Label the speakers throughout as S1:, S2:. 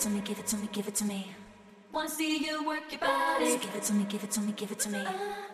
S1: it to me, give it to me, give it to me. Wanna see you work your body. So give it to me, give it to me, give it to me.
S2: Uh.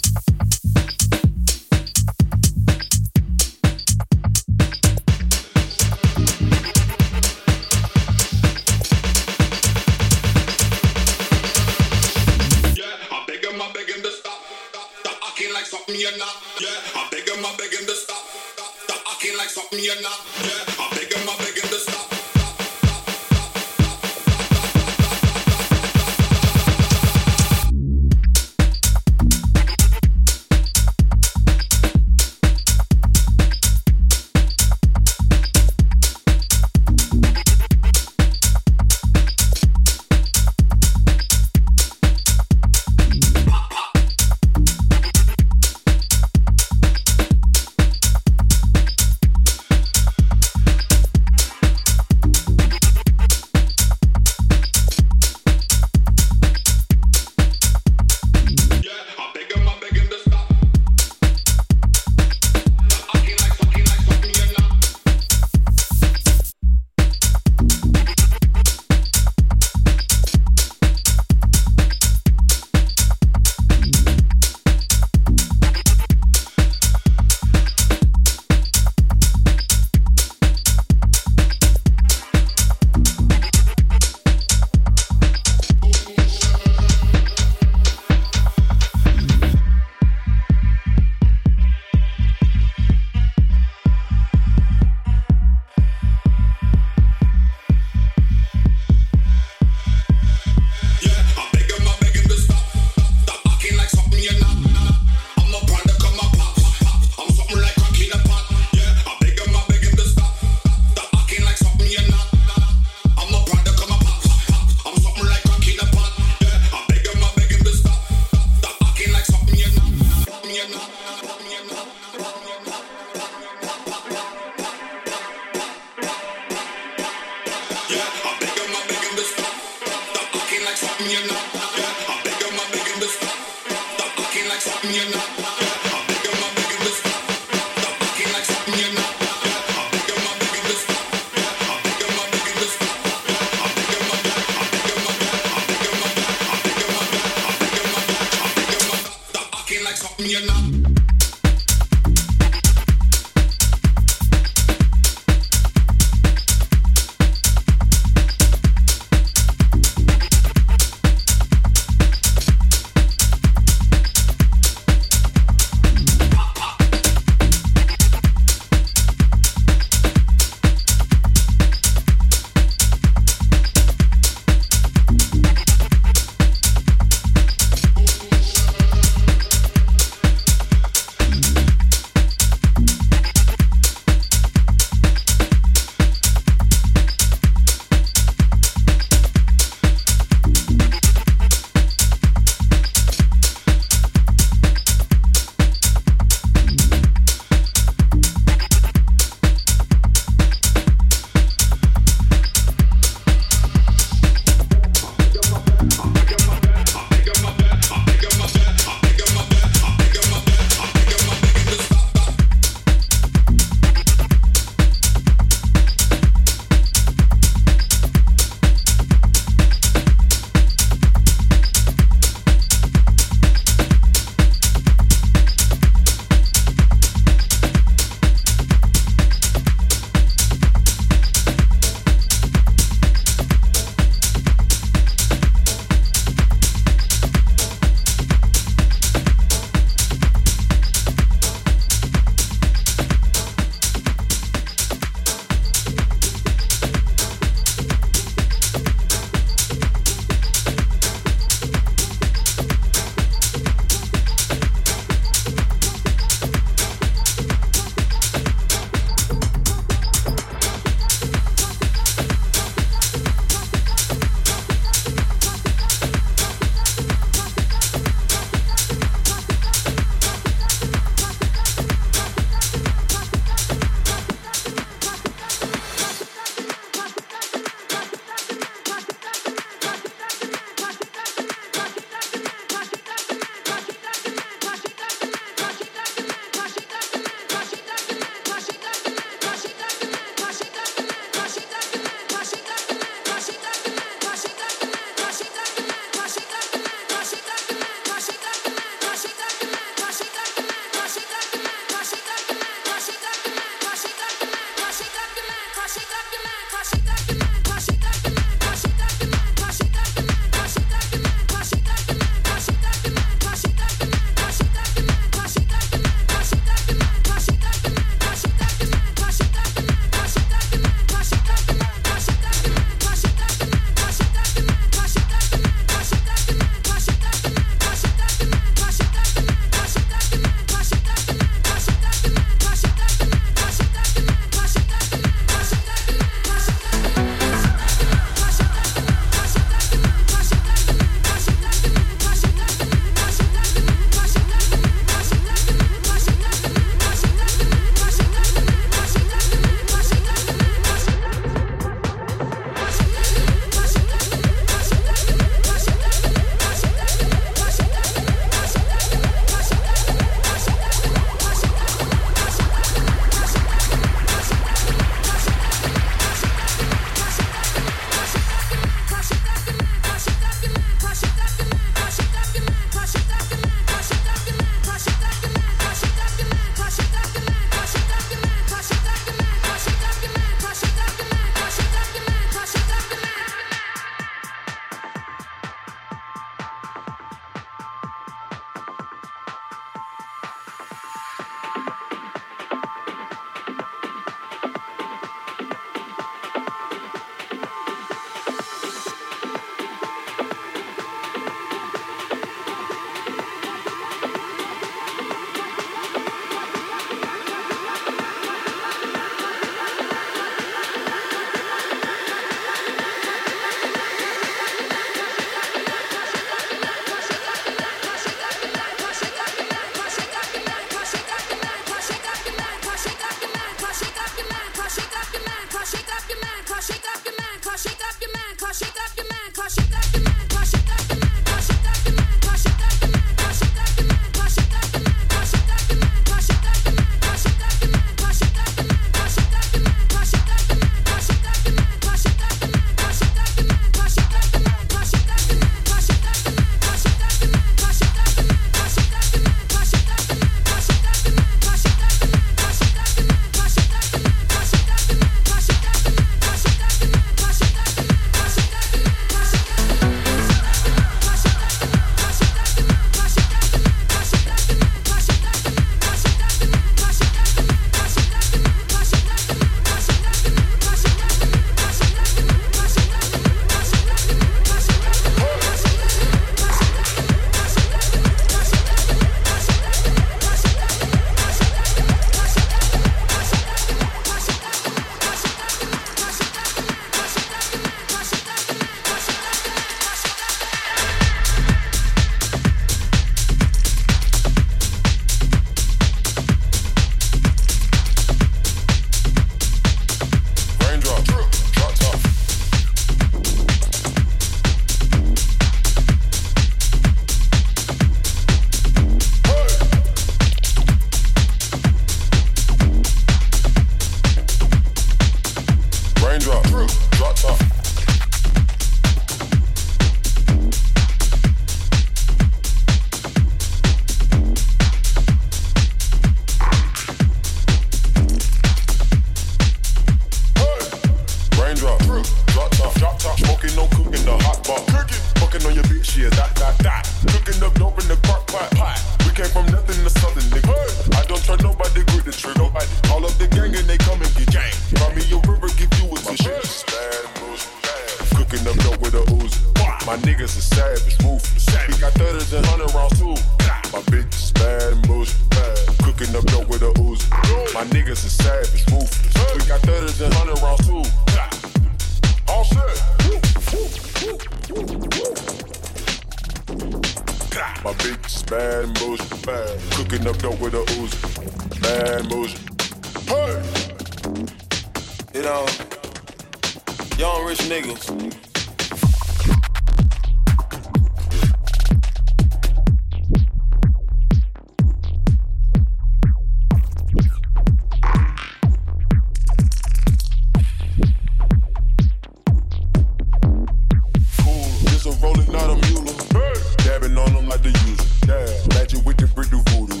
S3: Magic with the brick do voodoo.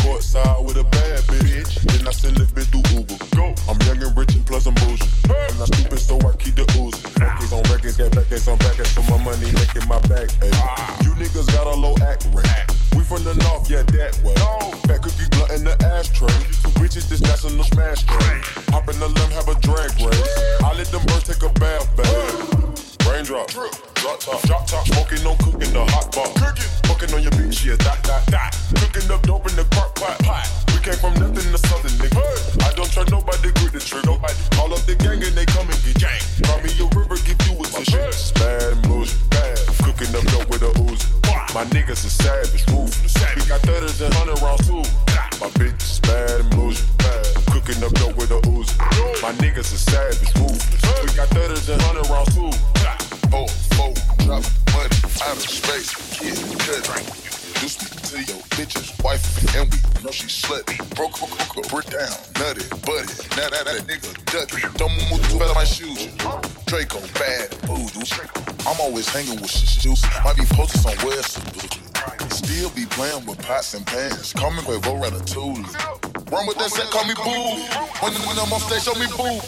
S3: Courtside with a bad bitch. Then I send the bitch to Uber. I'm young and rich and plus I'm boozing. I'm not stupid, so I keep the Uzi. Records on records, got records on records, so my money making my back. You niggas got a low act rate. We from the north, yeah, that way.
S4: hanging with shit shoes. Might be posted somewhere, so Still be playing with pots and pans. Call me Quavo Ratatouille. Run with that set, call me boo. When, when I'm on stage, show me boo.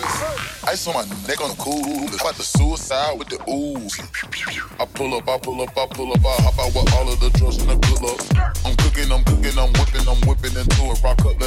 S4: Ice on my neck on the cool. About the suicide with the Uzi. I pull up, I pull up, I pull up. I hop out with all of the drugs and the good luck. I'm cooking, I'm cooking, I'm whipping, I'm whipping into it. Rock up.